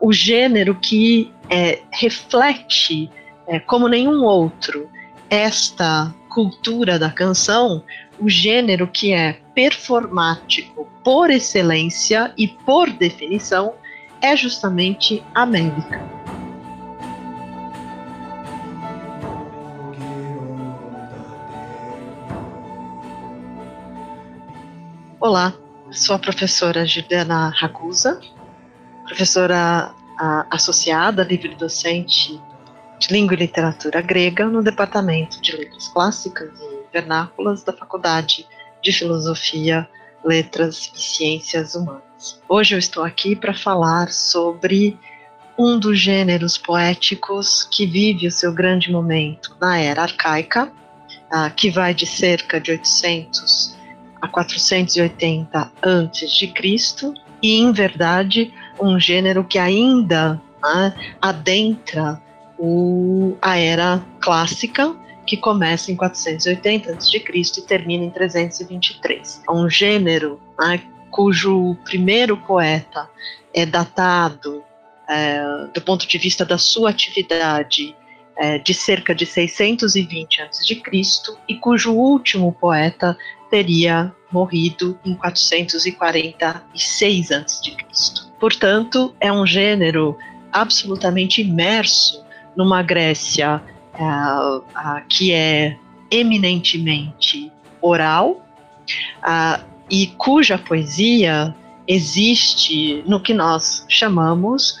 o gênero que é, reflete é, como nenhum outro esta cultura da canção, o gênero que é performático por excelência e por definição é justamente a médica. Olá, sou a professora Juliana Ragusa, professora a, associada, livre-docente de Língua e Literatura Grega no Departamento de Letras Clássicas e Vernáculas da Faculdade de Filosofia, Letras e Ciências Humanas. Hoje eu estou aqui para falar sobre um dos gêneros poéticos que vive o seu grande momento na era arcaica, uh, que vai de cerca de 800 a 480 a.C., e em verdade um gênero que ainda né, adentra o, a era clássica, que começa em 480 a.C. e termina em 323. É um gênero né, cujo primeiro poeta é datado é, do ponto de vista da sua atividade é, de cerca de 620 a.C. e cujo último poeta teria morrido em 446 a.C. Portanto, é um gênero absolutamente imerso numa Grécia uh, uh, que é eminentemente oral uh, e cuja poesia existe no que nós chamamos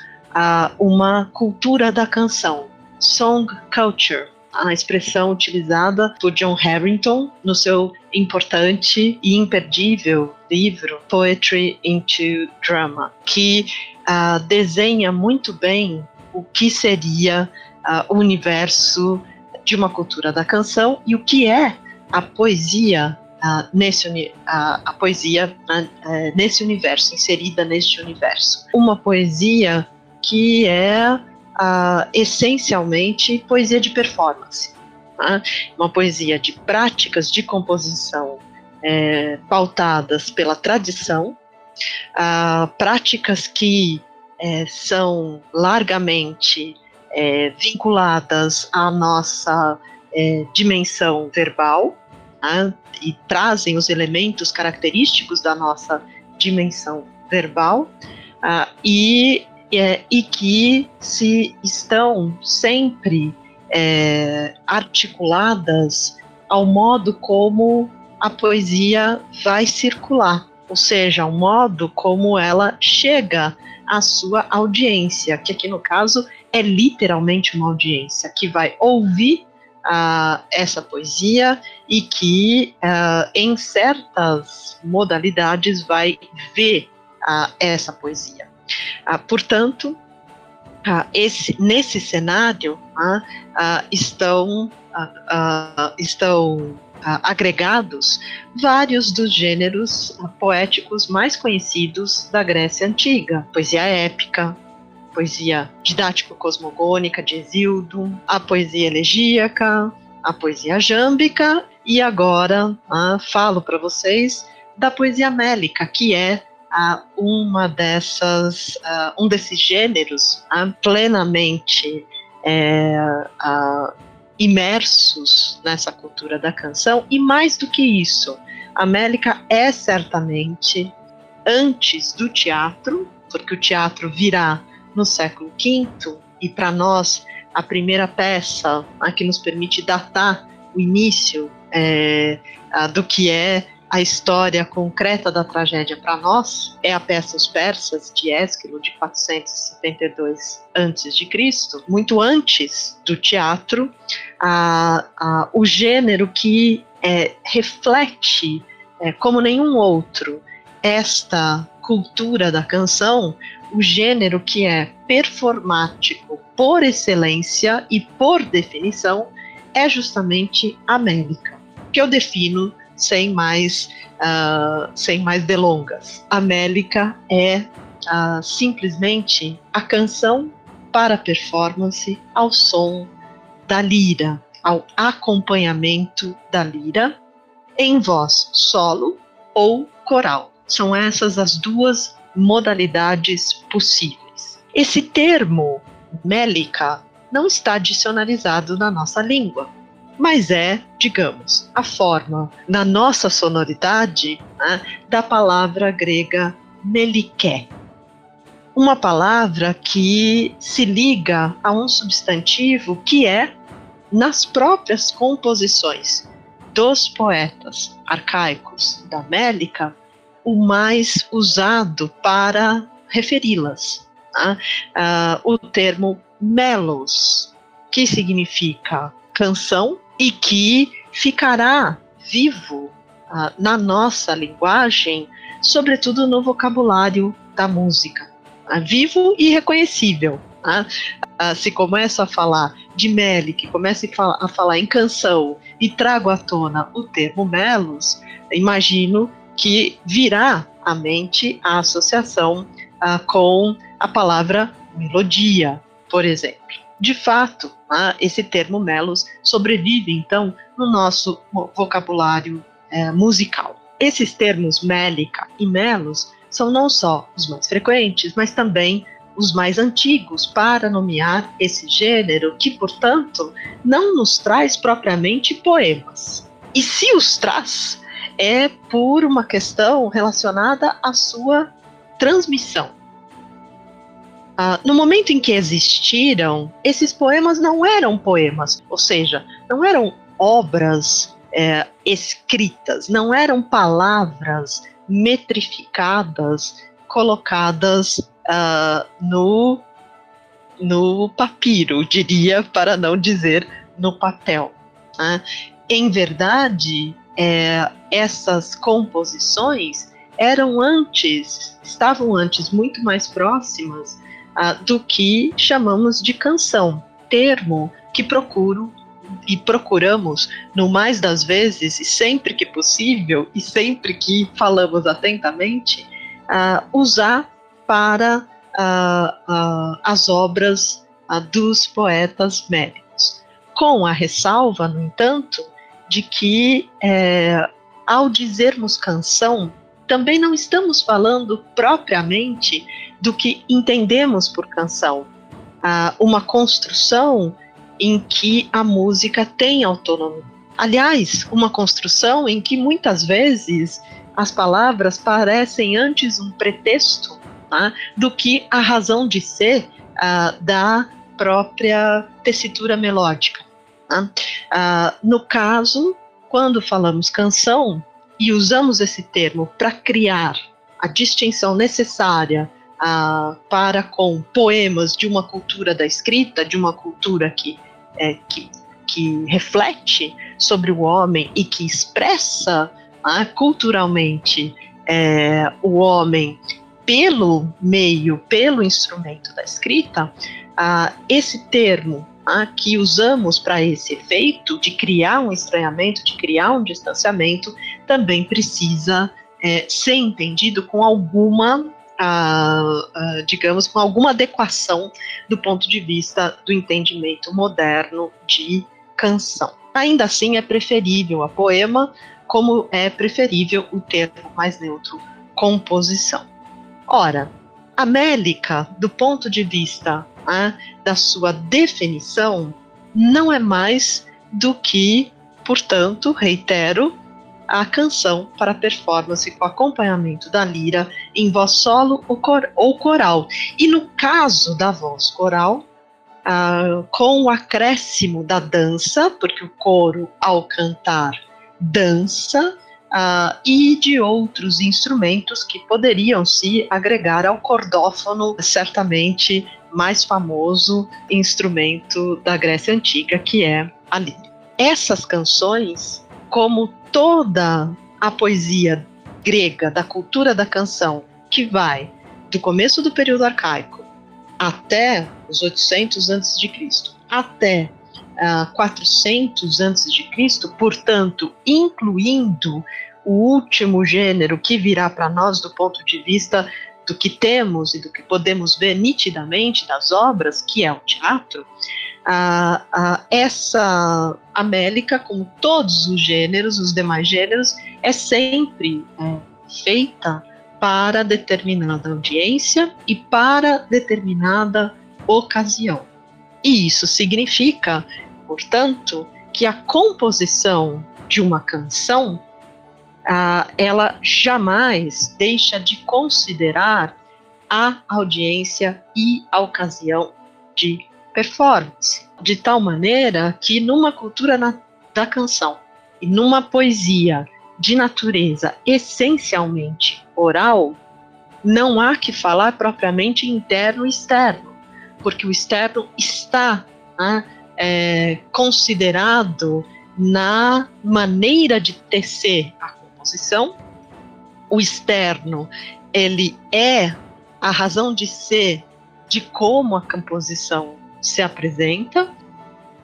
uma cultura da canção, song culture, a expressão utilizada por John Harrington no seu importante e imperdível livro Poetry into Drama, que uh, desenha muito bem o que seria uh, o universo de uma cultura da canção e o que é a poesia uh, nesse uh, a poesia uh, nesse universo inserida neste universo. Uma poesia que é essencialmente poesia de performance tá? uma poesia de práticas de composição é, pautadas pela tradição práticas que é, são largamente é, vinculadas à nossa é, dimensão verbal né, e trazem os elementos característicos da nossa dimensão verbal uh, e, é, e que se estão sempre é, articuladas ao modo como a poesia vai circular, ou seja, ao modo como ela chega à sua audiência, que aqui no caso é literalmente uma audiência que vai ouvir uh, essa poesia e que, uh, em certas modalidades, vai ver uh, essa poesia. Portanto, esse, nesse cenário estão, estão agregados vários dos gêneros poéticos mais conhecidos da Grécia Antiga: poesia épica, poesia didático-cosmogônica de Exildo, a poesia elegíaca, a poesia jâmbica e agora ah, falo para vocês da poesia mélica, que é ah, uma dessas, ah, um desses gêneros plenamente é, ah, imersos nessa cultura da canção. E mais do que isso, a mélica é certamente antes do teatro, porque o teatro virá no século V, e para nós a primeira peça a que nos permite datar o início é, do que é a história concreta da tragédia para nós é a peça Os Persas de Ésquilo de 472 a.C., muito antes do teatro, a, a, o gênero que é, reflete é, como nenhum outro esta cultura da canção o gênero que é performático por excelência e por definição é justamente a médica, que eu defino sem mais, uh, sem mais delongas. A mélica é uh, simplesmente a canção para performance ao som da lira, ao acompanhamento da lira em voz solo ou coral. São essas as duas modalidades possíveis. Esse termo, mélica, não está dicionarizado na nossa língua, mas é, digamos, a forma, na nossa sonoridade, né, da palavra grega meliké. Uma palavra que se liga a um substantivo que é, nas próprias composições dos poetas arcaicos da Mélica, o mais usado para referi-las. Tá? Uh, o termo melos, que significa canção e que ficará vivo uh, na nossa linguagem, sobretudo no vocabulário da música. Uh, vivo e reconhecível. Tá? se começo a falar de Meli, que comece a falar em canção e trago à tona o termo melos, imagino que virá à mente a associação com a palavra melodia, por exemplo. De fato, né, esse termo melos sobrevive, então, no nosso vocabulário é, musical. Esses termos mélica e melos são não só os mais frequentes, mas também os mais antigos para nomear esse gênero que, portanto, não nos traz propriamente poemas. E se os traz, é por uma questão relacionada à sua transmissão. Uh, no momento em que existiram, esses poemas não eram poemas, ou seja, não eram obras é, escritas, não eram palavras metrificadas colocadas uh, no, no papiro, diria, para não dizer no papel. Né? Em verdade, é, essas composições eram antes, estavam antes muito mais próximas uh, do que chamamos de canção, termo que procuro e procuramos, no mais das vezes e sempre que possível e sempre que falamos atentamente, uh, usar para uh, as obras dos poetas médicos. Com a ressalva, no entanto, de que é, ao dizermos canção, também não estamos falando propriamente do que entendemos por canção. Ah, uma construção em que a música tem autonomia. Aliás, uma construção em que muitas vezes as palavras parecem antes um pretexto tá, do que a razão de ser ah, da própria tessitura melódica. Tá? Ah, no caso, quando falamos canção e usamos esse termo para criar a distinção necessária ah, para com poemas de uma cultura da escrita, de uma cultura que, é, que, que reflete sobre o homem e que expressa ah, culturalmente é, o homem pelo meio, pelo instrumento da escrita, ah, esse termo ah, que usamos para esse efeito de criar um estranhamento, de criar um distanciamento, também precisa é, ser entendido com alguma digamos, com alguma adequação do ponto de vista do entendimento moderno de canção. Ainda assim, é preferível a poema, como é preferível o termo mais neutro, composição. Ora, a mélica, do ponto de vista né, da sua definição, não é mais do que, portanto, reitero, a canção para performance com acompanhamento da lira em voz solo ou, cor, ou coral. E no caso da voz coral, ah, com o acréscimo da dança, porque o coro, ao cantar, dança, ah, e de outros instrumentos que poderiam se agregar ao cordófono, certamente mais famoso instrumento da Grécia Antiga, que é a lira. Essas canções, como toda a poesia grega da cultura da canção, que vai do começo do período arcaico até os 800 a.C., até uh, 400 a.C., portanto, incluindo o último gênero que virá para nós do ponto de vista do que temos e do que podemos ver nitidamente das obras, que é o teatro, a, a, essa Amélica, como todos os gêneros, os demais gêneros, é sempre é, feita para determinada audiência e para determinada ocasião. E isso significa, portanto, que a composição de uma canção uh, ela jamais deixa de considerar a audiência e a ocasião de performance, de tal maneira que numa cultura na, da canção e numa poesia de natureza essencialmente oral, não há que falar propriamente interno e externo, porque o externo está né, é, considerado na maneira de tecer a composição. O externo, ele é a razão de ser de como a composição se apresenta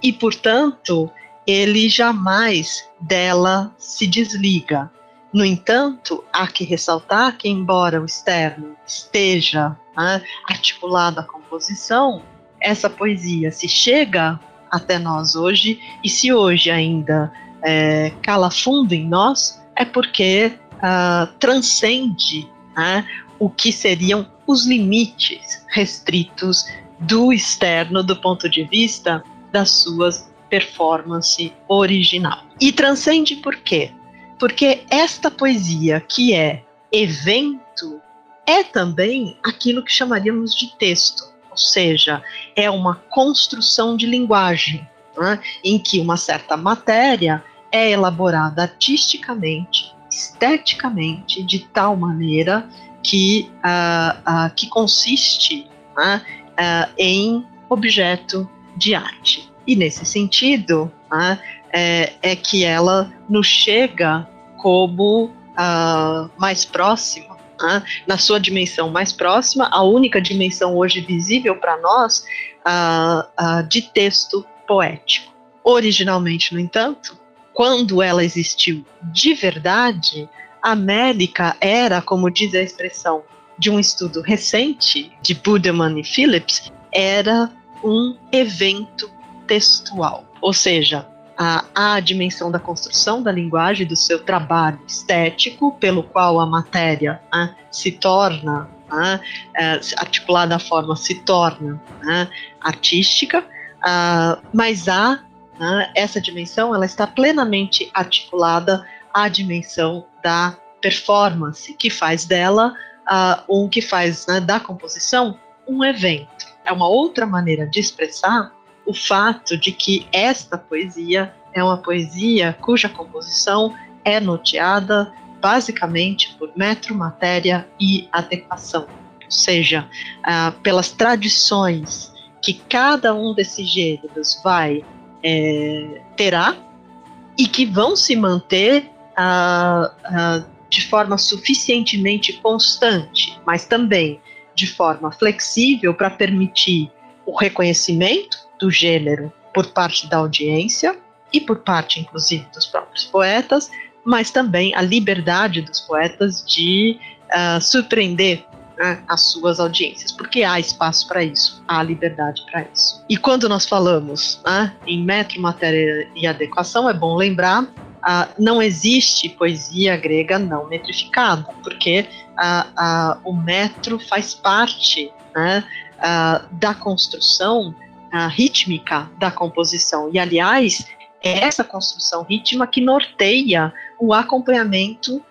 e, portanto, ele jamais dela se desliga. No entanto, há que ressaltar que, embora o externo esteja né, articulado à composição, essa poesia se chega até nós hoje, e se hoje ainda é, cala fundo em nós, é porque uh, transcende né, o que seriam os limites restritos do externo do ponto de vista das suas performance original. E transcende por quê? Porque esta poesia, que é evento, é também aquilo que chamaríamos de texto, ou seja, é uma construção de linguagem, né, em que uma certa matéria é elaborada artisticamente, esteticamente, de tal maneira que, uh, uh, que consiste uh, em objeto de arte. E nesse sentido, né, é, é, que ela nos chega como mais próxima, né, na sua dimensão mais próxima, a única dimensão hoje visível para nós de texto poético. Originalmente, no entanto, quando ela existiu de verdade, a América era, como diz a expressão de um estudo recente de Budeman e Phillips, era um evento textual, ou seja, a, a dimensão da construção da linguagem, do seu trabalho estético, pelo qual a matéria né, se torna né, é, articulada da forma se torna né, artística, uh, mas há né, essa dimensão, ela está plenamente articulada à dimensão da performance, que faz dela uh, um que faz né, da composição um evento. É uma outra maneira de expressar o fato de que esta poesia é uma poesia cuja composição é noteada basicamente por metro, matéria e adequação, ou seja, uh, pelas tradições que cada um desses gêneros vai é, terá e que vão se manter uh, uh, de forma suficientemente constante, mas também de forma flexível para permitir o reconhecimento do gênero por parte da audiência e por parte, inclusive, dos próprios poetas, mas também a liberdade dos poetas de uh, surpreender né, as suas audiências, porque há espaço para isso, há liberdade para isso. E quando nós falamos né, em metro, matéria e adequação, é bom lembrar Uh, não existe poesia grega não metrificada, porque uh, uh, o metro faz parte né, da construção rítmica da composição. E, aliás, é essa construção rítmica que norteia o acompanhamento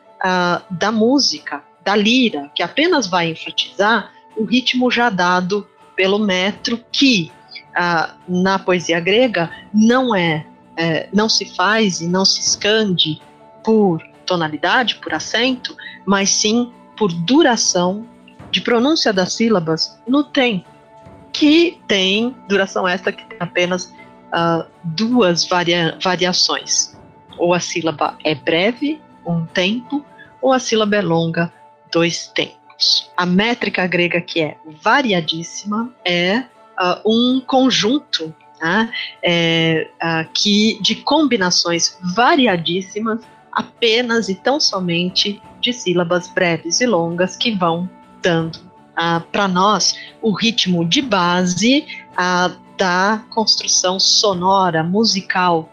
da música, da lira, que apenas vai enfatizar o ritmo já dado pelo metro, que na poesia grega não é é, não se faz e não se escande por tonalidade, por acento, mas sim por duração de pronúncia das sílabas no tempo, que tem duração esta que tem apenas uh, duas varia variações. Ou a sílaba é breve, um tempo, ou a sílaba é longa, dois tempos. A métrica grega que é variadíssima é uh, um conjunto né, é, que de combinações variadíssimas, apenas e tão somente de sílabas breves e longas que vão dando para nós o ritmo de base da construção sonora, musical,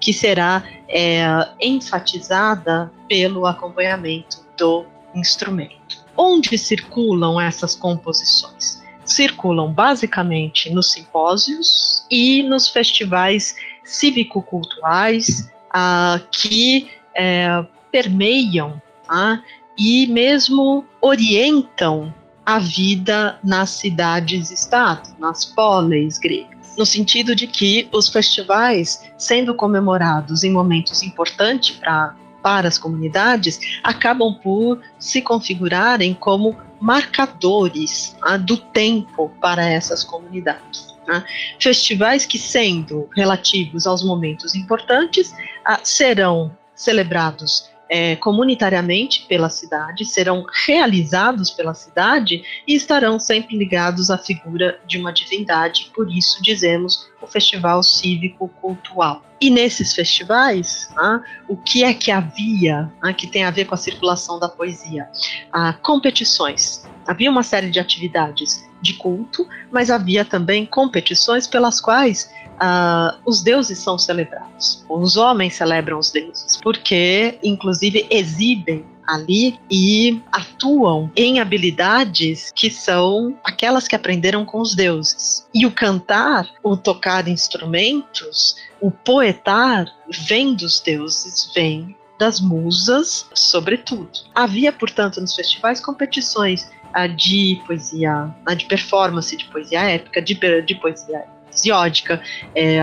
que será é, enfatizada pelo acompanhamento do instrumento. Onde circulam essas composições? Circulam basicamente nos simpósios e nos festivais cívico-culturais ah, que é, permeiam tá? e mesmo orientam a vida nas cidades-estado, nas poleis gregas no sentido de que os festivais, sendo comemorados em momentos importantes para para as comunidades, acabam por se configurarem como marcadores ah, do tempo para essas comunidades. Né? Festivais que, sendo relativos aos momentos importantes, ah, serão celebrados é, comunitariamente pela cidade, serão realizados pela cidade e estarão sempre ligados à figura de uma divindade, por isso dizemos o Festival Cívico Cultural. E nesses festivais, né, o que é que havia né, que tem a ver com a circulação da poesia? Ah, competições. Havia uma série de atividades de culto, mas havia também competições pelas quais uh, os deuses são celebrados. Os homens celebram os deuses, porque, inclusive, exibem ali e atuam em habilidades que são aquelas que aprenderam com os deuses. E o cantar, o tocar instrumentos, o poetar vem dos deuses, vem das musas, sobretudo. Havia, portanto, nos festivais competições de poesia, de performance de poesia épica, de, de poesia hesiódica, é,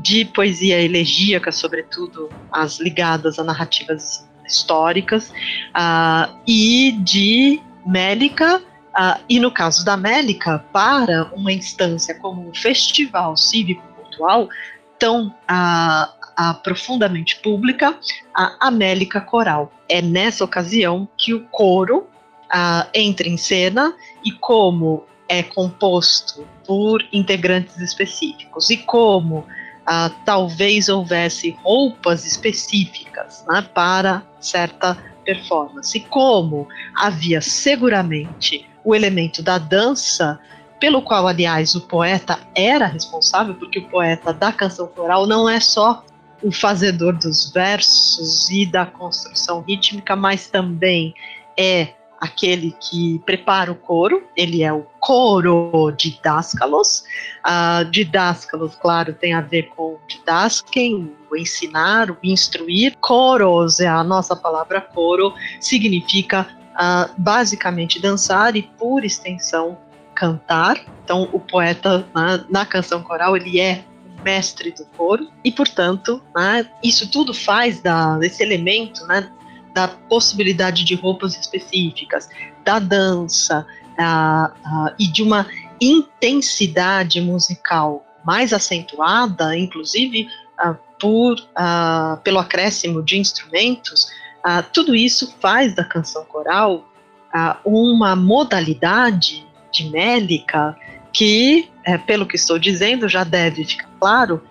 de poesia elegíaca, sobretudo as ligadas a narrativas históricas, uh, e de Mélica, uh, e no caso da Mélica, para uma instância como um festival cívico-cultural tão uh, profundamente pública, a Amélica Coral. É nessa ocasião que o coro entra em cena e como é composto por integrantes específicos. E como ah, talvez houvesse roupas específicas né, para certa performance, e como havia seguramente o elemento da dança, pelo qual, aliás, o poeta era responsável, porque o poeta da canção coral não é só o fazedor dos versos e da construção rítmica, mas também é aquele que prepara o coro, ele é o coro didáscalos. Uh, didáscalos, claro, tem a ver com didasquem, o ensinar, o instruir. Coros é a nossa palavra coro, significa uh, basicamente dançar e, por extensão, cantar. Então, o poeta na, na canção coral ele é mestre do coro e, portanto, né, isso tudo faz da, desse elemento, né, da possibilidade de roupas específicas, da dança e de uma intensidade musical mais acentuada, inclusive por, pelo acréscimo de instrumentos, tudo isso faz da canção coral uma modalidade de mélica que, é, pelo que estou dizendo, já deve ficar claro,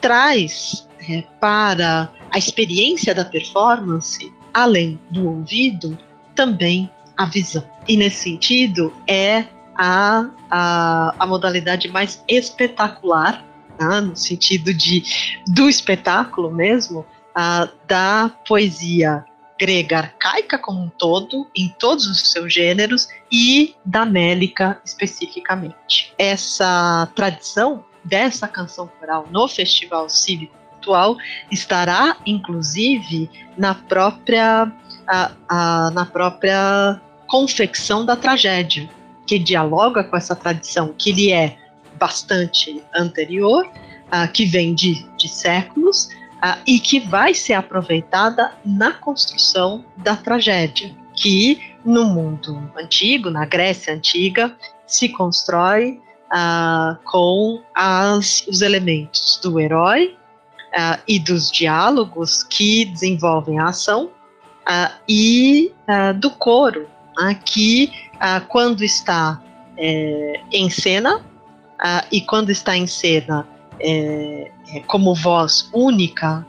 traz é, para a experiência da performance além do ouvido, também a visão. E nesse sentido, é a, a, a modalidade mais espetacular, né, no sentido de do espetáculo mesmo, da poesia grega arcaica como um todo, em todos os seus gêneros, e da mélica especificamente. Essa tradição dessa canção coral no Festival Cívico atual estará, inclusive, na própria, na própria confecção da tragédia, que dialoga com essa tradição que lhe é bastante anterior, uh, que vem de, de séculos, uh, e que vai ser aproveitada na construção da tragédia, que no mundo antigo, na Grécia antiga, se constrói uh, com as, os elementos do herói, e dos diálogos que desenvolvem a ação e do coro, que quando está é, em cena e quando está em cena é, é como voz única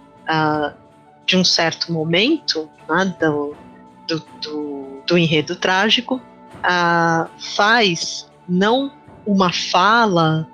de um certo momento né, do, do, do, do, enredo trágico, faz não uma fala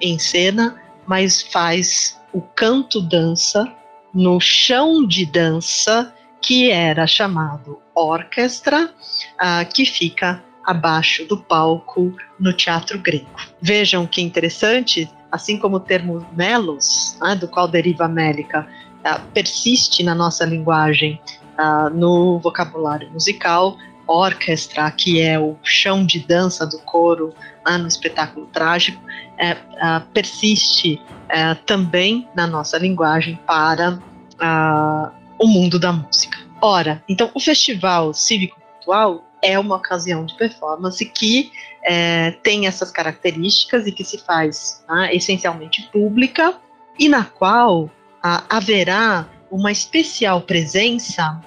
em cena, mas faz o canto dança no chão de dança que era chamado orquestra, uh, que fica abaixo do palco no teatro grego. Vejam que interessante, assim como o termo melos, né, do qual deriva mélica, uh, persiste na nossa linguagem, uh, no vocabulário musical, orquestra, que é o chão de dança do coro no espetáculo trágico, uh, persiste uh, também na nossa linguagem para uh, o mundo da música. Ora, então o festival cívico-cultural é uma ocasião de performance que é, tem essas características e que se faz né, essencialmente pública e na qual haverá uma especial presença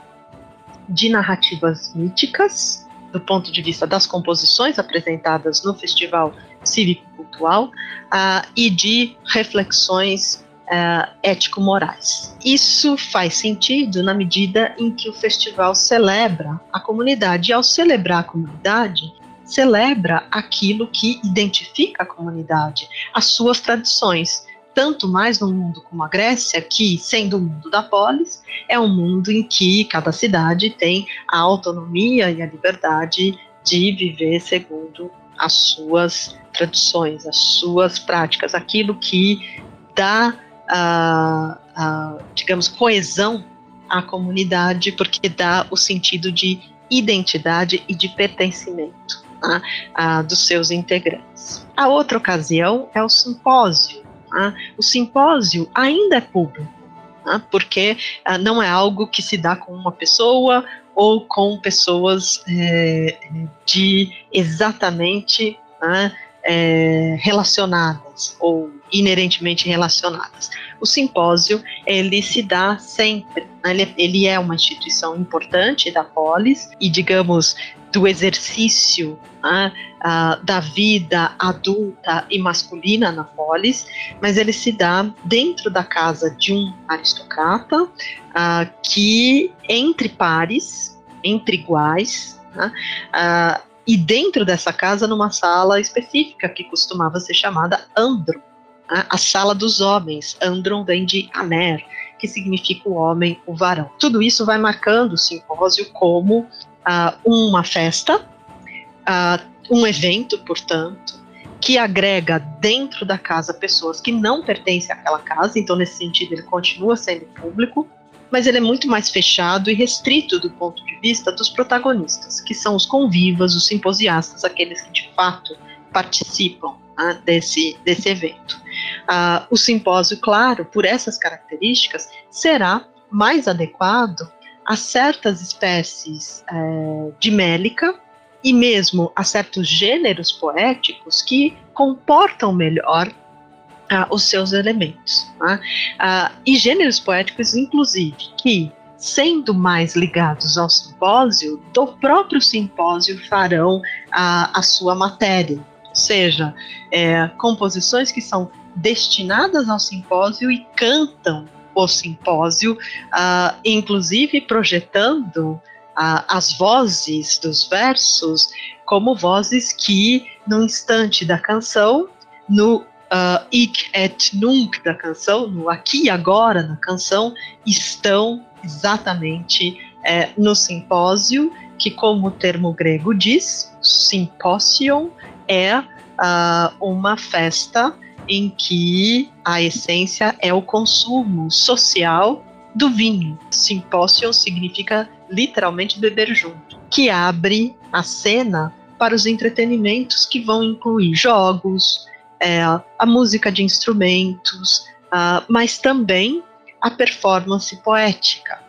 de narrativas míticas, do ponto de vista das composições apresentadas no Festival Cívico-Cultural, uh, e de reflexões uh, ético-morais. Isso faz sentido na medida em que o festival celebra a comunidade, e ao celebrar a comunidade, celebra aquilo que identifica a comunidade, as suas tradições tanto mais no mundo como a Grécia, que, sendo o mundo da polis, é um mundo em que cada cidade tem a autonomia e a liberdade de viver segundo as suas tradições, as suas práticas, aquilo que dá, uh, uh, digamos, coesão à comunidade, porque dá o sentido de identidade e de pertencimento uh, dos seus integrantes. A outra ocasião é o simpósio, Tá? O simpósio ainda é público, tá? porque ah, não é algo que se dá com uma pessoa ou com pessoas é, de exatamente né, é, relacionadas ou inerentemente relacionadas. O simpósio ele se dá sempre, né, ele, ele é uma instituição importante da polis e digamos do exercício né, uh, da vida adulta e masculina na polis, mas ele se dá dentro da casa de um aristocrata uh, que, entre pares, entre iguais, né, uh, e dentro dessa casa, numa sala específica que costumava ser chamada Andro, a sala dos homens. Andron vem de Aner, que significa o homem, o varão. Tudo isso vai marcando o simpósio como uh, uma festa, uh, um evento, portanto, que agrega dentro da casa pessoas que não pertencem àquela casa, então nesse sentido ele continua sendo público, mas ele é muito mais fechado e restrito do ponto de vista dos protagonistas, que são os convivas, os simposiastas, aqueles que de fato participam desse, desse evento. Uh, o simpósio, claro, por essas características, será mais adequado a certas espécies é, de mélica e mesmo a certos gêneros poéticos que comportam melhor os seus elementos. Tá? E gêneros poéticos, inclusive, que, sendo mais ligados ao simpósio, do próprio simpósio farão a, a sua matéria. Seja, é, composições que são destinadas ao simpósio e cantam o simpósio, uh, inclusive projetando uh, as vozes dos versos como vozes que, no instante da canção, no uh, ik et nunc da canção, no aqui e agora na canção, estão exatamente é, no simpósio, que, como o termo grego diz, simpósion é uh, uma festa em que a essência é o consumo social do vinho. Simpósio significa literalmente beber junto, que abre a cena para os entretenimentos que vão incluir jogos, é, a música de instrumentos, uh, mas também a performance poética.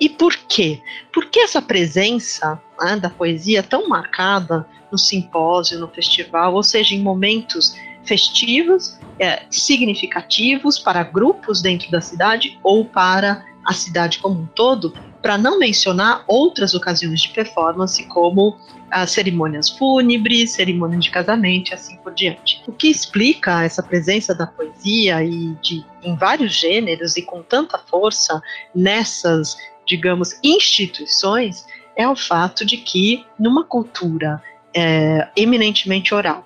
E por quê? Por que essa presença né, da poesia tão marcada no simpósio, no festival, ou seja, em momentos festivos, é, significativos para grupos dentro da cidade ou para a cidade como um todo, para não mencionar outras ocasiões de performance, como as cerimônias fúnebres, cerimônias de casamento e assim por diante. O que explica essa presença da poesia e de em vários gêneros e com tanta força nessas, digamos, instituições é o fato de que numa cultura é, eminentemente oral,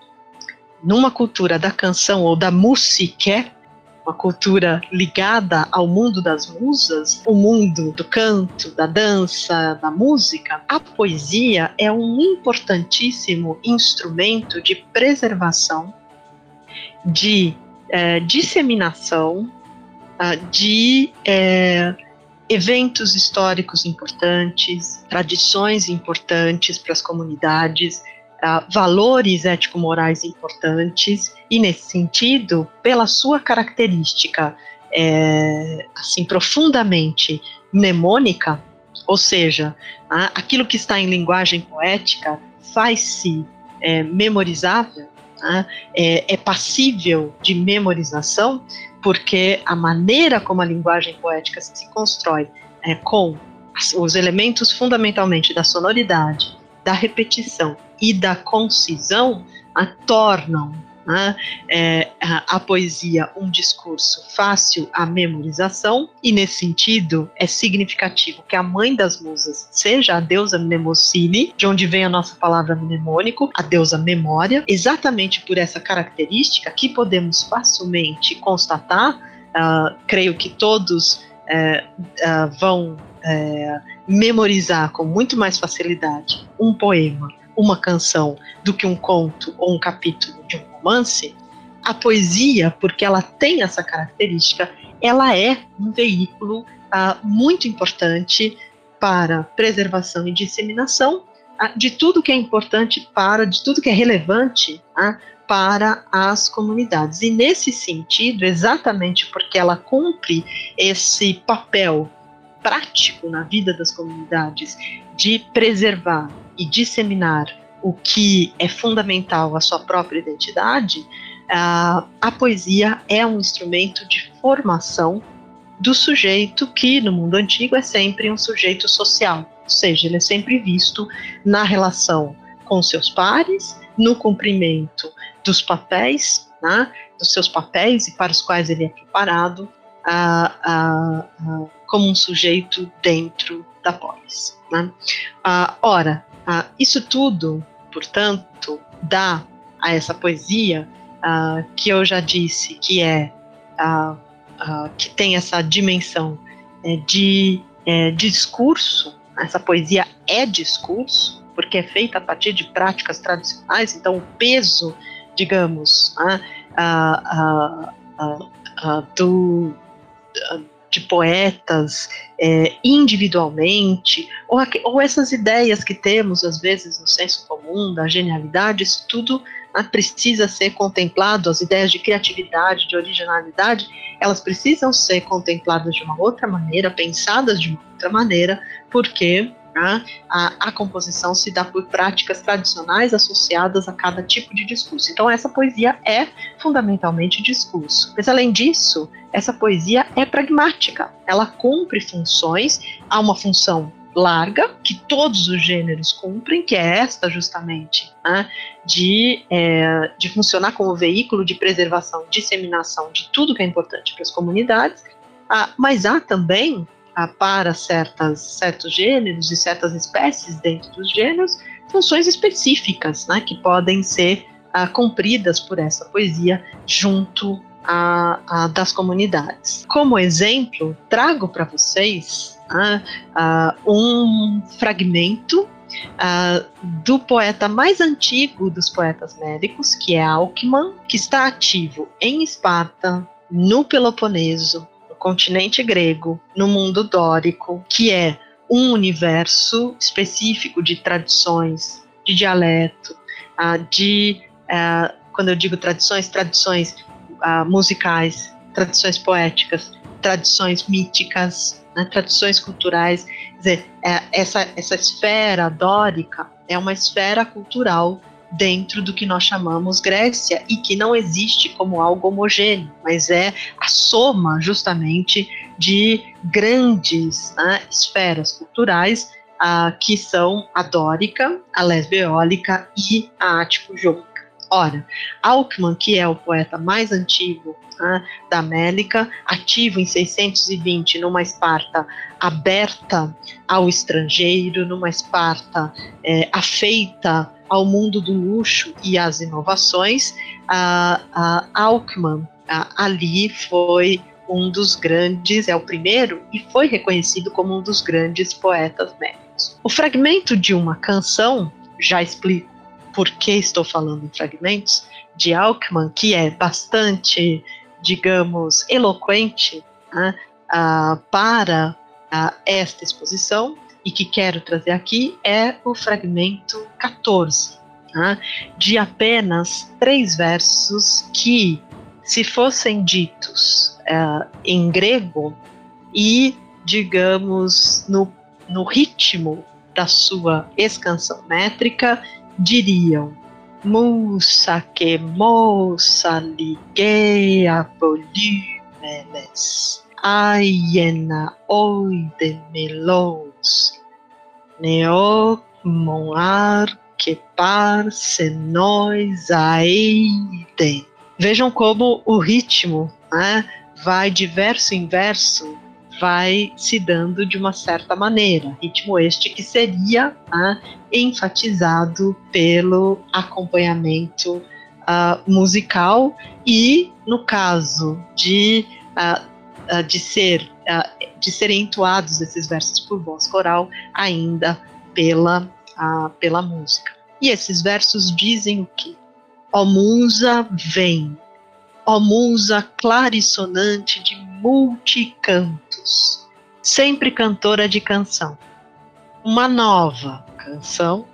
numa cultura da canção ou da música, uma cultura ligada ao mundo das musas, o mundo do canto, da dança, da música, a poesia é um importantíssimo instrumento de preservação, de é, disseminação, ah, de é, eventos históricos importantes, tradições importantes para as comunidades, uh, valores ético-morais importantes e nesse sentido, pela sua característica é, assim profundamente mnemônica, ou seja, aquilo que está em linguagem poética faz-se é, memorizável, uh, é, é passível de memorização, porque a maneira como a linguagem poética se constrói é, com os elementos fundamentalmente da sonoridade, da repetição e da concisão a tornam né, é, a, a, poesia um discurso fácil à memorização, e nesse sentido é significativo que a mãe das musas seja a deusa Mnemocine, de onde vem a nossa palavra mnemônico, a deusa memória, exatamente por essa característica que podemos facilmente constatar, uh, creio que todos uh, uh, vão é, memorizar com muito mais facilidade um poema uma canção do que um conto ou um capítulo de um romance, a poesia, porque ela tem essa característica, ela é um veículo uh, muito importante para preservação e disseminação uh, de tudo que é importante para, de tudo que é relevante uh, para as comunidades. E nesse sentido, exatamente porque ela cumpre esse papel prático na vida das comunidades de preservar e disseminar o que é fundamental à sua própria identidade, uh, a poesia é um instrumento de formação do sujeito que, no mundo antigo, é sempre um sujeito social, ou seja, ele é sempre visto na relação com seus pares, no cumprimento dos papéis, né, dos seus papéis e para os quais ele é preparado, como um sujeito dentro da polis. Né? ora, ah, isso tudo, portanto, dá a essa poesia ah, que eu já disse que é ah, ah que tem essa dimensão é, de é, discurso. Essa poesia é discurso porque é feita a partir de práticas tradicionais. Então, o peso, digamos, né, do de poetas é, individualmente, ou, ou, essas ideias que temos às vezes no senso comum da genialidade, isso tudo né, precisa ser contemplado, as ideias de criatividade, de originalidade, elas precisam ser contempladas de uma outra maneira, pensadas de uma outra maneira, porque né? A, a, composição se dá por práticas tradicionais associadas a cada tipo de discurso. Então, essa poesia é fundamentalmente discurso. Mas, além disso, essa poesia é pragmática. Ela cumpre funções, há uma função larga, que todos os gêneros cumprem, que é esta justamente, né, de, é, de funcionar como veículo de preservação, disseminação de tudo que é importante para as comunidades, ah, mas há também para certas, certos gêneros e certas espécies dentro dos gêneros funções específicas, né, que podem ser ah, cumpridas por essa poesia junto a, a, das comunidades. Como exemplo, trago para vocês ah, ah, um fragmento do poeta mais antigo dos poetas médicos, que é Alckmin, que está ativo em Esparta, no Peloponeso, continente grego, no mundo dórico, que é um universo específico de tradições, de dialeto, uh, de, uh, quando eu digo tradições, tradições uh, musicais, tradições poéticas, tradições míticas, né, tradições culturais. Quer dizer, é, essa, essa esfera dórica é uma esfera cultural dentro do que nós chamamos Grécia e que não existe como algo homogêneo, mas é a soma justamente de grandes né, esferas culturais uh, que são a dórica, a lesbeólica e a ático-jônica. Ora, Alckmin, que é o poeta mais antigo né, da Mélica, ativo em 620 numa Esparta aberta ao estrangeiro, numa Esparta é, afeita ao mundo do luxo e às inovações, a, a Alckmin ali foi um dos grandes, é o primeiro, e foi reconhecido como um dos grandes poetas médicos. O fragmento de uma canção, já explico por que estou falando em fragmentos, de Alckmin, que é bastante, digamos, eloquente né, para esta exposição, e que quero trazer aqui é o fragmento 14, né, de apenas três versos que, se fossem ditos uh, em grego e, digamos, no, no ritmo da sua escansão métrica, diriam Musa que moça liguea polímeles, aiena oide melos, neocmoar que parce nós aide. Vejam como o ritmo né, vai de verso em verso, vai se dando de uma certa maneira. Ritmo este que seria né, enfatizado pelo acompanhamento uh, musical e, no caso de, uh, uh, de ser de serem entoados esses versos por voz coral, ainda pela, pela música. E esses versos dizem o que? Ó musa, vem, ó musa clarissonante de multicantos, sempre cantora de canção. Uma nova canção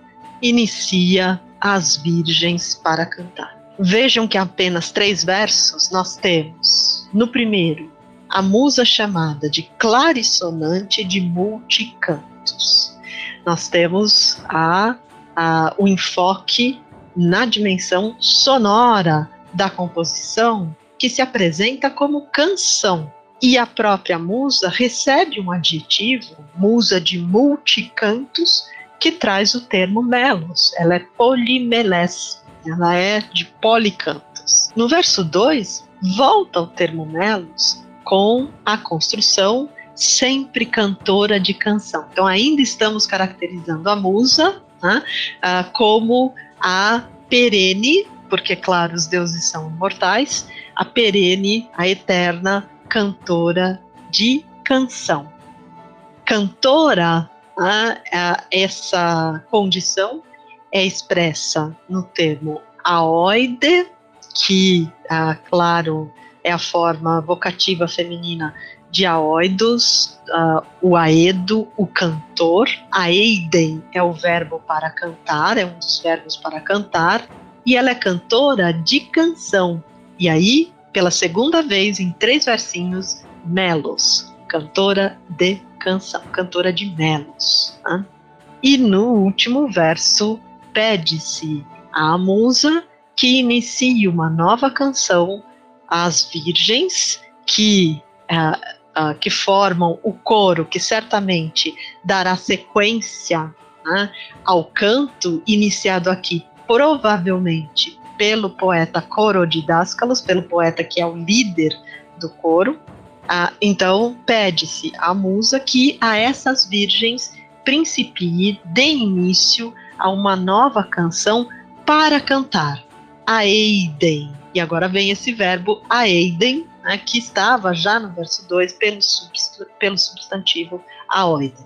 inicia as virgens para cantar. Vejam que apenas três versos nós temos. No primeiro, a musa chamada de clarissonante de multicantos. Nós temos a, a, o enfoque na dimensão sonora da composição que se apresenta como canção. E a própria musa recebe um adjetivo, musa de multicantos, que traz o termo melos. Ela é polimelés, ela é de policantos. No verso 2, volta o termo melos com a construção sempre cantora de canção. Então, ainda estamos caracterizando a musa né, uh, como a perene porque, claro, os deuses são imortais, a perene, a eterna cantora de canção. Cantora, essa condição é expressa no termo aoide, que, claro, é a forma vocativa feminina de aoidos, uh, o aedo, o cantor. Aeiden é o verbo para cantar, é um dos verbos para cantar e ela é cantora de canção. E aí, pela segunda vez, em três versinhos, melos, cantora de canção, cantora de melos. Né? E no último verso, pede-se à musa que inicie uma nova canção às virgens que, uh, uh, que formam o coro, que certamente dará sequência né, ao canto iniciado aqui provavelmente pelo poeta Coro de Dáscalos, pelo poeta que é o líder do coro. Ah, então, pede-se à musa que a essas virgens principie, dê início a uma nova canção para cantar. Aeidem. E agora vem esse verbo aeidem, né, que estava já no verso 2 pelo, pelo substantivo.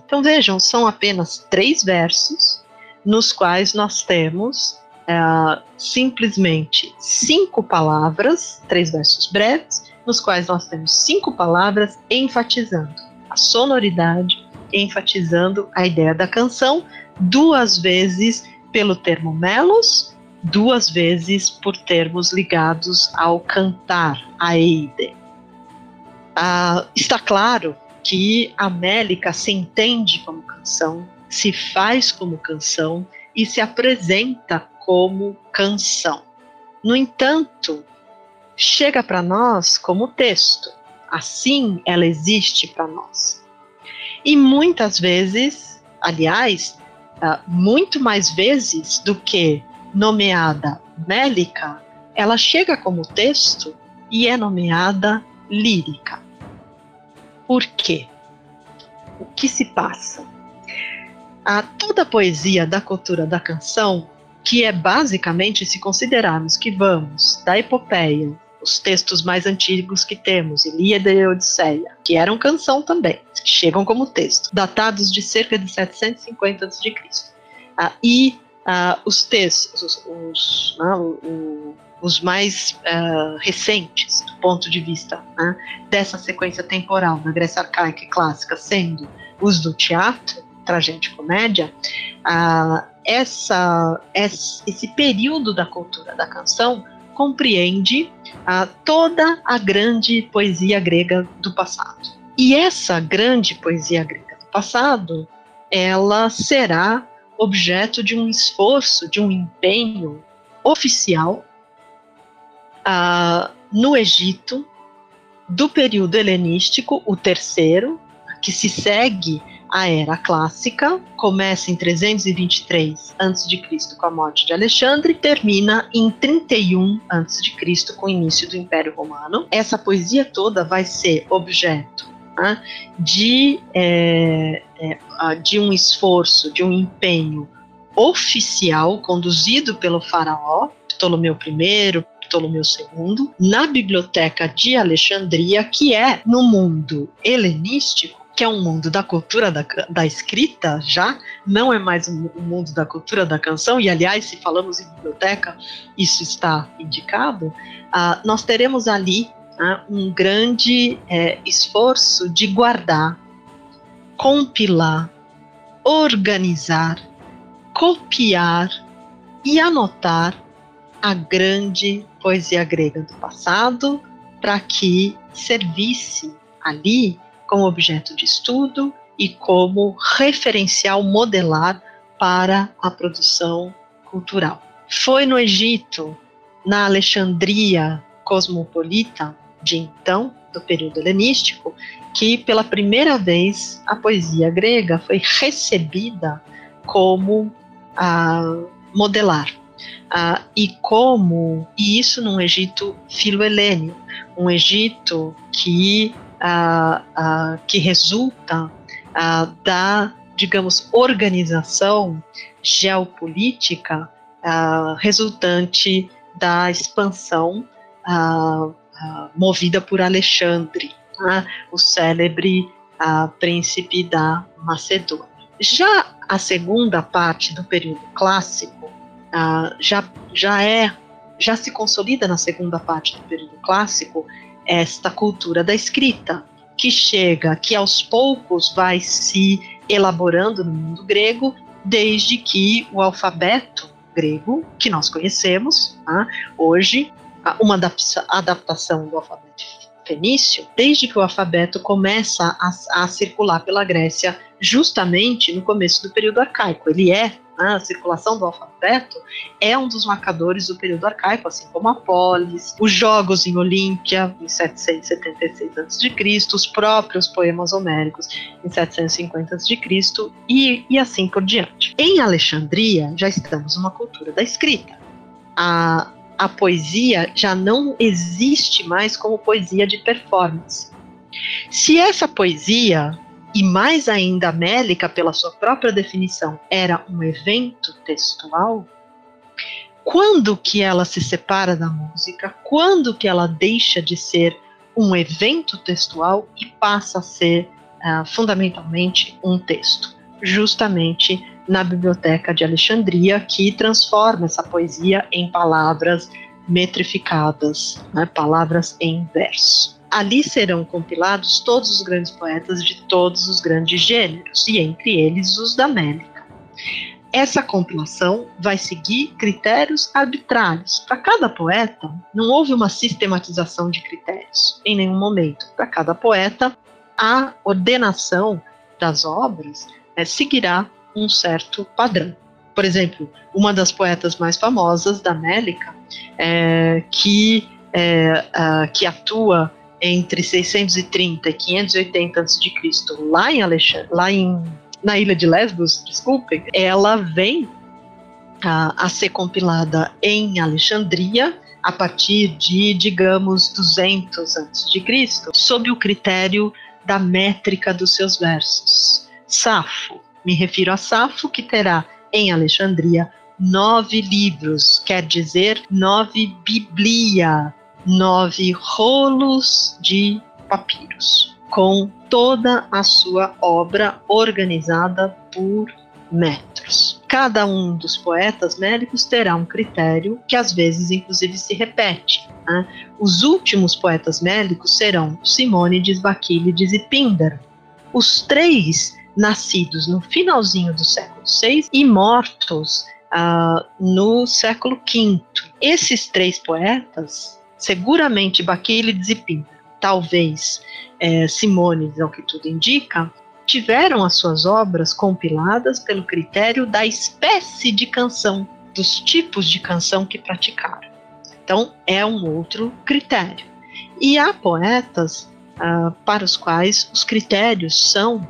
Então vejam, são apenas três versos nos quais nós temos é, simplesmente cinco palavras, três versos breves, nos quais nós temos cinco palavras enfatizando a sonoridade, enfatizando a ideia da canção, duas vezes pelo termo melos, duas vezes por termos ligados ao cantar, a eide. Ah, está claro que a Mélica se entende como canção, se faz como canção e se apresenta como canção. No entanto, chega para nós como texto. Assim ela existe para nós. E muitas vezes, aliás, ah, muito mais vezes do que nomeada mélica, ela chega como texto e é nomeada lírica. Por quê? O que se passa? A toda a poesia da cultura da canção que é basicamente se considerarmos que vamos da epopeia os textos mais antigos que temos, Ilíada e Odisseia, que eram canção também, chegam como texto, datados de cerca de 750 a.C. E ah, os textos, os, os, não, o, os mais uh, recentes do ponto de vista né, dessa sequência temporal da Grécia arcaica e clássica, sendo os do teatro, tragédia e comédia, uh, essa, esse período da cultura da canção compreende uh, toda a grande poesia grega do passado. E essa grande poesia grega do passado, ela será objeto de um esforço, de um empenho oficial uh, no Egito do período helenístico, o terceiro, que se segue a era clássica, começa em 323 a.C. com a morte de Alexandre, termina em 31 a.C. com o início do Império Romano. Essa poesia toda vai ser objeto né, de, é, é, de um esforço, de um empenho oficial conduzido pelo faraó Ptolomeu I, Ptolomeu II, na biblioteca de Alexandria, que é no mundo helenístico, que é um mundo da cultura da, da escrita já, não é mais um, um, mundo da cultura da canção, e aliás, se falamos em biblioteca, isso está indicado, uh, nós teremos ali uh, um grande é, esforço de guardar, compilar, organizar, copiar e anotar a grande poesia grega do passado para que servisse ali como objeto de estudo e como referencial modelar para a produção cultural. Foi no Egito, na Alexandria cosmopolita de então, do período helenístico, que pela primeira vez a poesia grega foi recebida como a modelar. Ah, e como, e isso num Egito filo-helênio, um Egito que, ah, ah, que resulta ah, da, digamos, organização geopolítica ah, resultante da expansão ah, movida por Alexandre, né, o célebre príncipe da Macedônia. Já a segunda parte do período clássico ah, já, já é, já se consolida na segunda parte do período clássico esta cultura da escrita, que chega, que aos poucos vai se elaborando no mundo grego, desde que o alfabeto grego, que nós conhecemos, tá? hoje, uma adaptação do alfabeto fenício, desde que o alfabeto começa a, a circular pela Grécia, justamente no começo do período arcaico. Ele é né, a circulação do alfabeto é um dos marcadores do período arcaico, assim como a polis, os jogos em Olímpia, em 776 a.C., os próprios poemas homéricos, em 750 a.C., e, e assim por diante. Em Alexandria, já estamos numa cultura da escrita. A, a poesia já não existe mais como poesia de performance. Se essa poesia e mais ainda a Mélica, pela sua própria definição, era um evento textual, quando que ela se separa da música? Quando que ela deixa de ser um evento textual e passa a ser uh, fundamentalmente um texto? Justamente na Biblioteca de Alexandria, que transforma essa poesia em palavras metrificadas, né, palavras em verso ali serão compilados todos os grandes poetas de todos os grandes gêneros, e entre eles os da Mélica. Essa compilação vai seguir critérios arbitrários. Para cada poeta, não houve uma sistematização de critérios em nenhum momento. Para cada poeta, a ordenação das obras é, seguirá um certo padrão. Por exemplo, uma das poetas mais famosas da Mélica, é, que, é, que atua entre 630 e 580 a.C., lá em Alexandre, lá em na ilha de Lesbos, desculpem, ela vem a, a ser compilada em Alexandria a partir de, digamos, 200 a.C., sob o critério da métrica dos seus versos. Safo, me refiro a Safo, que terá em Alexandria nove livros, quer dizer, nove Biblia, nove rolos de papiros, com toda a sua obra organizada por metros. Cada um dos poetas médicos terá um critério que às vezes, inclusive, se repete. Né? Os últimos poetas médicos serão Simônides, Baquílides e Píndaro. Os três nascidos no finalzinho do século VI e mortos uh, no século V. Esses três poetas, seguramente Baquílides e Píndaro, talvez é, Simônides, ao que tudo indica, tiveram as suas obras compiladas pelo critério da espécie de canção, dos tipos de canção que praticaram. Então, é um outro critério. E há poetas uh, para os quais os critérios são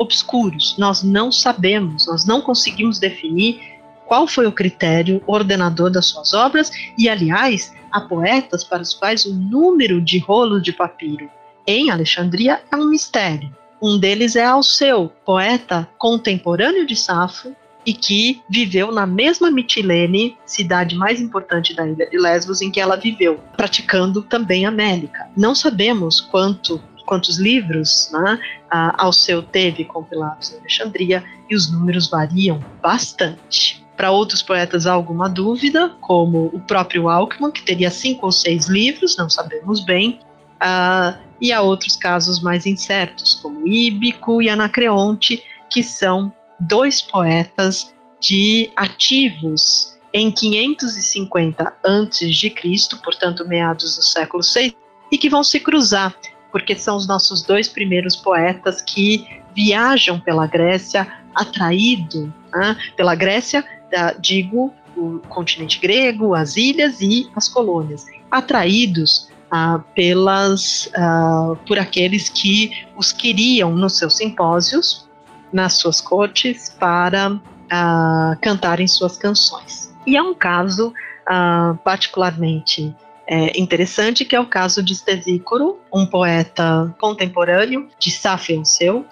obscuros, nós não sabemos, nós não conseguimos definir qual foi o critério ordenador das suas obras, e aliás, há poetas para os quais o número de rolos de papiro em Alexandria é um mistério. Um deles é Alceu, poeta contemporâneo de Safo e que viveu na mesma Mitilene, cidade mais importante da ilha de Lesbos, em que ela viveu, praticando também a Mélica. Não sabemos quanto, quantos livros né, Alceu teve compilados em Alexandria e os números variam bastante. Para outros poetas há alguma dúvida, como o próprio Alckmin, que teria cinco ou seis livros, não sabemos bem. Uh, e há outros casos mais incertos, como Íbico e Anacreonte, que são dois poetas de ativos em 550 a.C., portanto meados do século VI, e que vão se cruzar, porque são os nossos dois primeiros poetas que viajam pela Grécia, atraído né, pela Grécia, da, digo, o continente grego, as ilhas e as colônias, atraídos ah, pelas, ah, por aqueles que os queriam nos seus simpósios, nas suas cortes, para ah, cantarem suas canções. E é um caso ah, particularmente é, interessante, que é o caso de Stesícoro, um poeta contemporâneo de Safio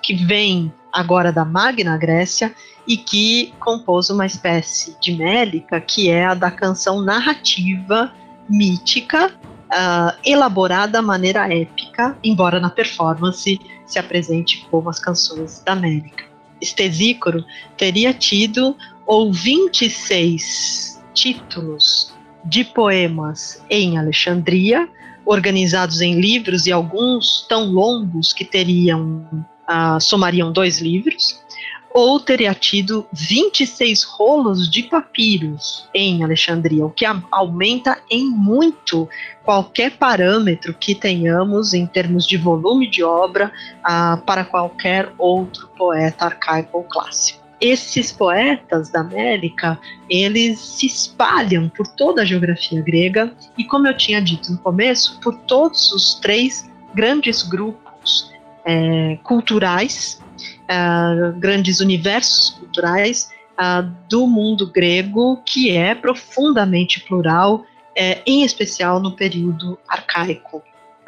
que vem agora da Magna Grécia e que compôs uma espécie de mélica que é a da canção narrativa mítica uh, elaborada da maneira épica, embora na performance se apresente como as canções da América. Estesícoro teria tido ou 26 títulos de poemas em Alexandria, organizados em livros e alguns tão longos que teriam uh, somariam dois livros, ou teria tido 26 rolos de papiros em Alexandria, o que aumenta em muito qualquer parâmetro que tenhamos em termos de volume de obra uh, para qualquer outro poeta arcaico ou clássico. Esses poetas da América, eles se espalham por toda a geografia grega e, como eu tinha dito no começo, por todos os três grandes grupos é, culturais uh, grandes universos culturais uh, do mundo grego, que é profundamente plural, é, em especial no período arcaico.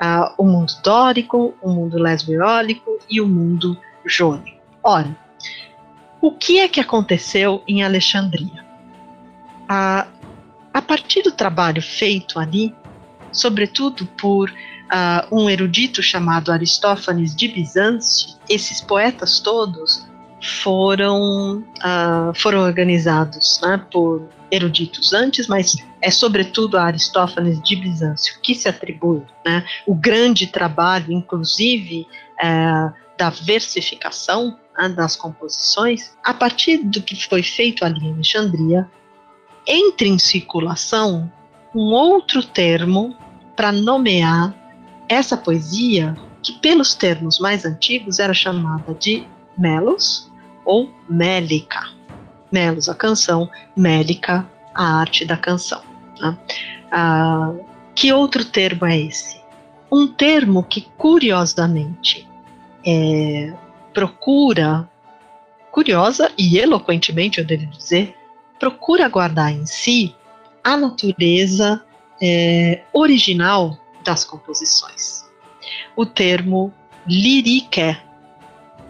Uh, o mundo dórico, o mundo lesbo-eólico e o mundo jônico. Ora, o que é que aconteceu em Alexandria? a partir do trabalho feito ali, sobretudo por uh, um erudito chamado Aristófanes de Bizâncio, esses poetas todos foram, uh, foram organizados né, por eruditos antes, mas é sobretudo a Aristófanes de Bizâncio que se atribui né, o grande trabalho, inclusive, uh, da versificação das composições, a partir do que foi feito ali em Alexandria, entra em circulação um outro termo para nomear essa poesia, que pelos termos mais antigos era chamada de melos ou mélica. Melos, a canção, mélica, a arte da canção. Né? Ah, que outro termo é esse? Um termo que, curiosamente, é, procura, curiosa e eloquentemente, eu devo dizer, procura guardar em si a natureza é, original das composições. O termo lírica,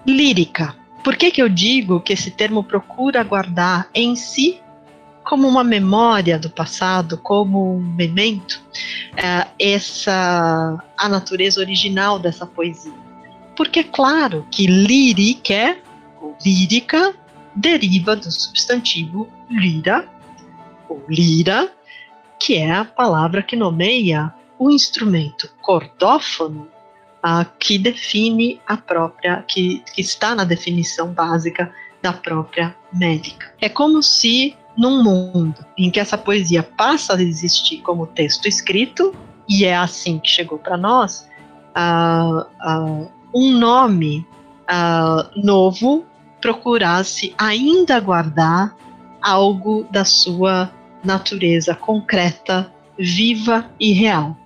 lírica. Por que, que eu digo que esse termo procura guardar em si como uma memória do passado, como um memento, é, essa a natureza original dessa poesia. Porque claro que lírica, ou lírica, deriva do substantivo lira, ou lira, que é a palavra que nomeia o instrumento cordófono uh, que define a própria, que, que está na definição básica da própria médica. É como se num mundo em que essa poesia passa a existir como texto escrito, e é assim que chegou para nós, uh, uh, um nome uh, novo procurasse ainda guardar algo da sua natureza concreta, viva e real.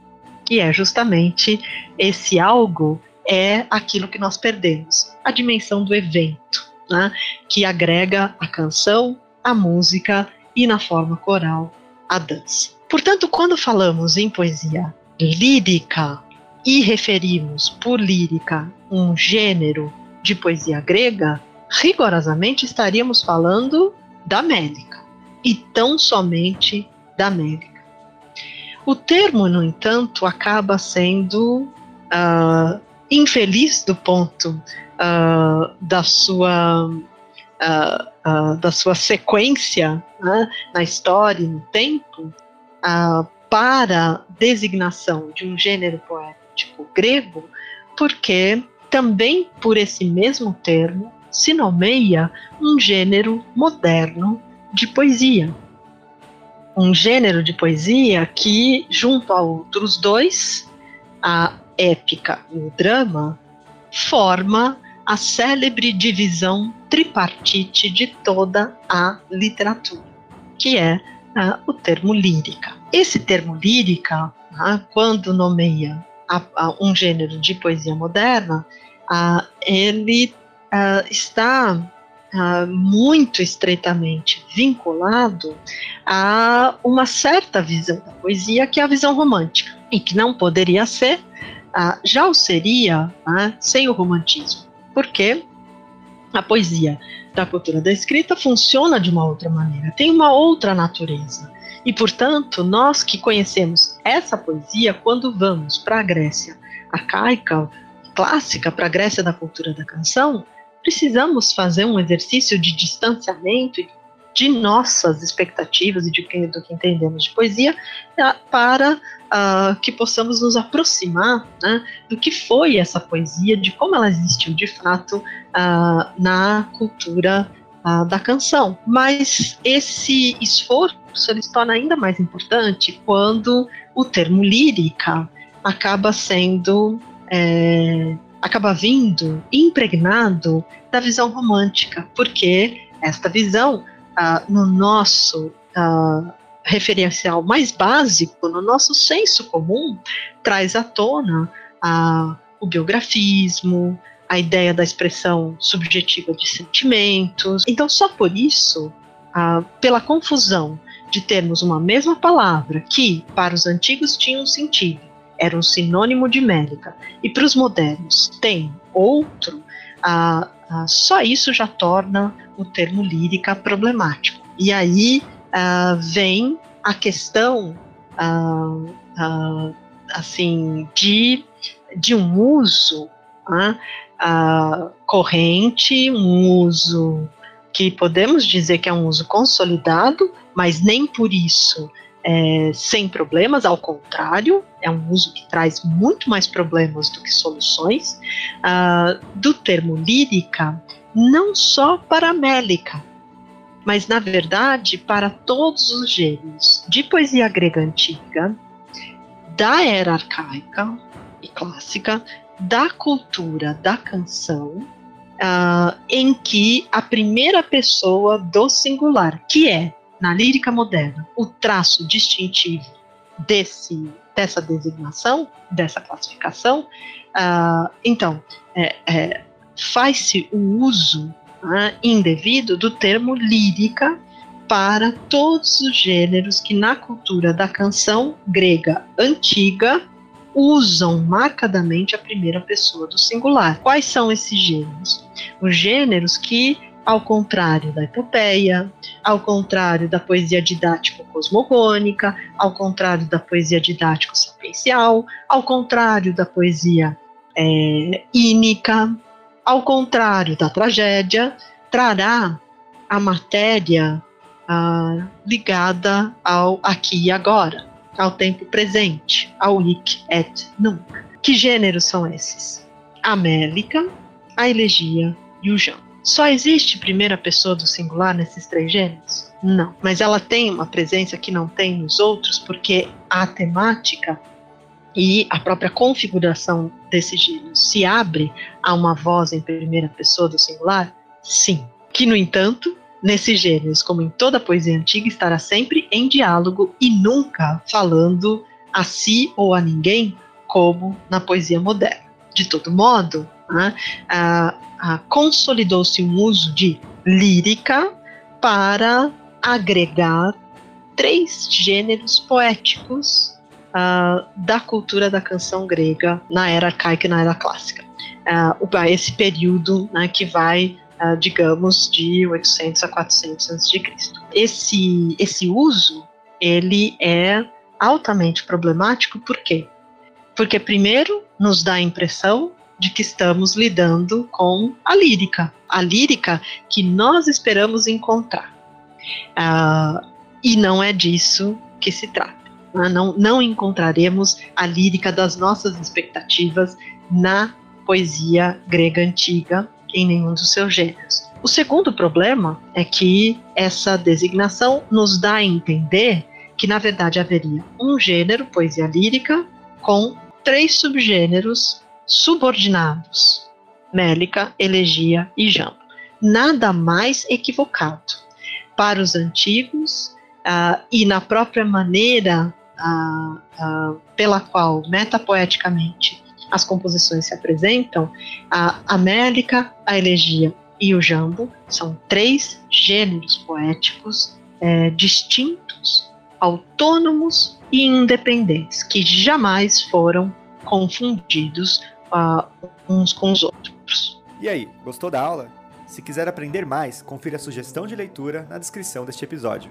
Que é justamente esse algo é aquilo que nós perdemos, a dimensão do evento, né, que agrega a canção, a música e, na forma coral, a dança. Portanto, quando falamos em poesia lírica e referimos por lírica um gênero de poesia grega, rigorosamente estaríamos falando da Mélica e tão somente da Mélica. O termo, no entanto, acaba sendo uh, infeliz do ponto uh, da sua uh, da sua sequência né, na história e no tempo para designação de um gênero poético grego, porque também por esse mesmo termo se nomeia um gênero moderno de poesia um gênero de poesia que, junto a outros dois, a épica e o drama, forma a célebre divisão tripartite de toda a literatura, que é uh, o termo lírica. Esse termo lírica, uh, quando nomeia a, a um gênero de poesia moderna, ele está muito estreitamente vinculado a uma certa visão da poesia, que é a visão romântica, e que não poderia ser, já o seria uh, sem o romantismo, porque a poesia da cultura da escrita funciona de uma outra maneira, tem uma outra natureza. E, portanto, nós que conhecemos essa poesia, quando vamos para a Grécia arcaica, clássica, para a Grécia da cultura da canção, precisamos fazer um exercício de distanciamento de nossas expectativas e de que, do que entendemos de poesia ah, para uh, que possamos nos aproximar né, do que foi essa poesia, de como ela existiu de fato uh, na cultura da canção. Mas esse esforço ele se torna ainda mais importante quando o termo lírica acaba sendo é, acaba vindo impregnado da visão romântica, porque esta visão, uh, no nosso uh, referencial mais básico, no nosso senso comum, traz à tona uh, o biografismo, a ideia da expressão subjetiva de sentimentos. Então, só por isso, pela confusão de termos uma mesma palavra que, para os antigos, tinha um sentido era um sinônimo de médica, e para os modernos tem outro, ah, ah, só isso já torna o termo lírica problemático. E aí vem a questão assim de, de um uso corrente, um uso que podemos dizer que é um uso consolidado, mas nem por isso é, sem problemas, ao contrário, é um uso que traz muito mais problemas do que soluções, uh, do termo lírica, não só para a Mélica, mas na verdade para todos os gêneros de poesia grega antiga, da era arcaica e clássica, da cultura da canção, uh, em que a primeira pessoa do singular, que é na lírica moderna, o traço distintivo desse, dessa designação, dessa classificação, uh, então, é, é, faz-se o uso uh, indevido do termo lírica para todos os gêneros que na cultura da canção grega antiga usam marcadamente a primeira pessoa do singular. Quais são esses gêneros? Os gêneros que ao contrário da epopeia, ao contrário da poesia didático-cosmogônica, ao contrário da poesia didático-sapiencial, ao contrário da poesia é, ínica, ao contrário da tragédia, trará a matéria ah, ligada ao aqui e agora, ao tempo presente, ao hic et nunc. Que gêneros são esses? A mélica, a elegia e o jambo. Só existe primeira pessoa do singular nesses três gêneros? Não. Mas ela tem uma presença que não tem nos outros, porque a temática e a própria configuração desse gênero se abre a uma voz em primeira pessoa do singular? Sim. Que, no entanto, nesses gêneros, como em toda poesia antiga, estará sempre em diálogo e nunca falando a si ou a ninguém, como na poesia moderna. De todo modo, né, consolidou-se um uso de lírica para agregar três gêneros poéticos uh, da cultura da canção grega na era arcaica e na era clássica. Uh, esse período né, que vai, uh, digamos, de 800 a 400 a.C. Esse, esse uso ele é altamente problemático, por quê? Porque, primeiro, nos dá a impressão de que estamos lidando com a lírica, a lírica que nós esperamos encontrar. Uh, e não é disso que se trata. Né? Não, não encontraremos a lírica das nossas expectativas na poesia grega antiga, em nenhum dos seus gêneros. O segundo problema é que essa designação nos dá a entender que, na verdade, haveria um gênero, poesia lírica, com três subgêneros subordinados: Mélica, Elegia e Jambo. Nada mais equivocado. Para os antigos, uh, e na própria maneira uh, uh, pela qual, metapoeticamente, as composições se apresentam, a, a Mélica, a Elegia e o Jambo são três gêneros poéticos é, distintos, autônomos e independentes, que jamais foram confundidos uh, uns com os outros. E aí, gostou da aula? Se quiser aprender mais, confira a sugestão de leitura na descrição deste episódio.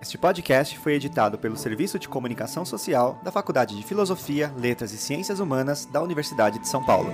Este podcast foi editado pelo Serviço de Comunicação Social da Faculdade de Filosofia, Letras e Ciências Humanas da Universidade de São Paulo.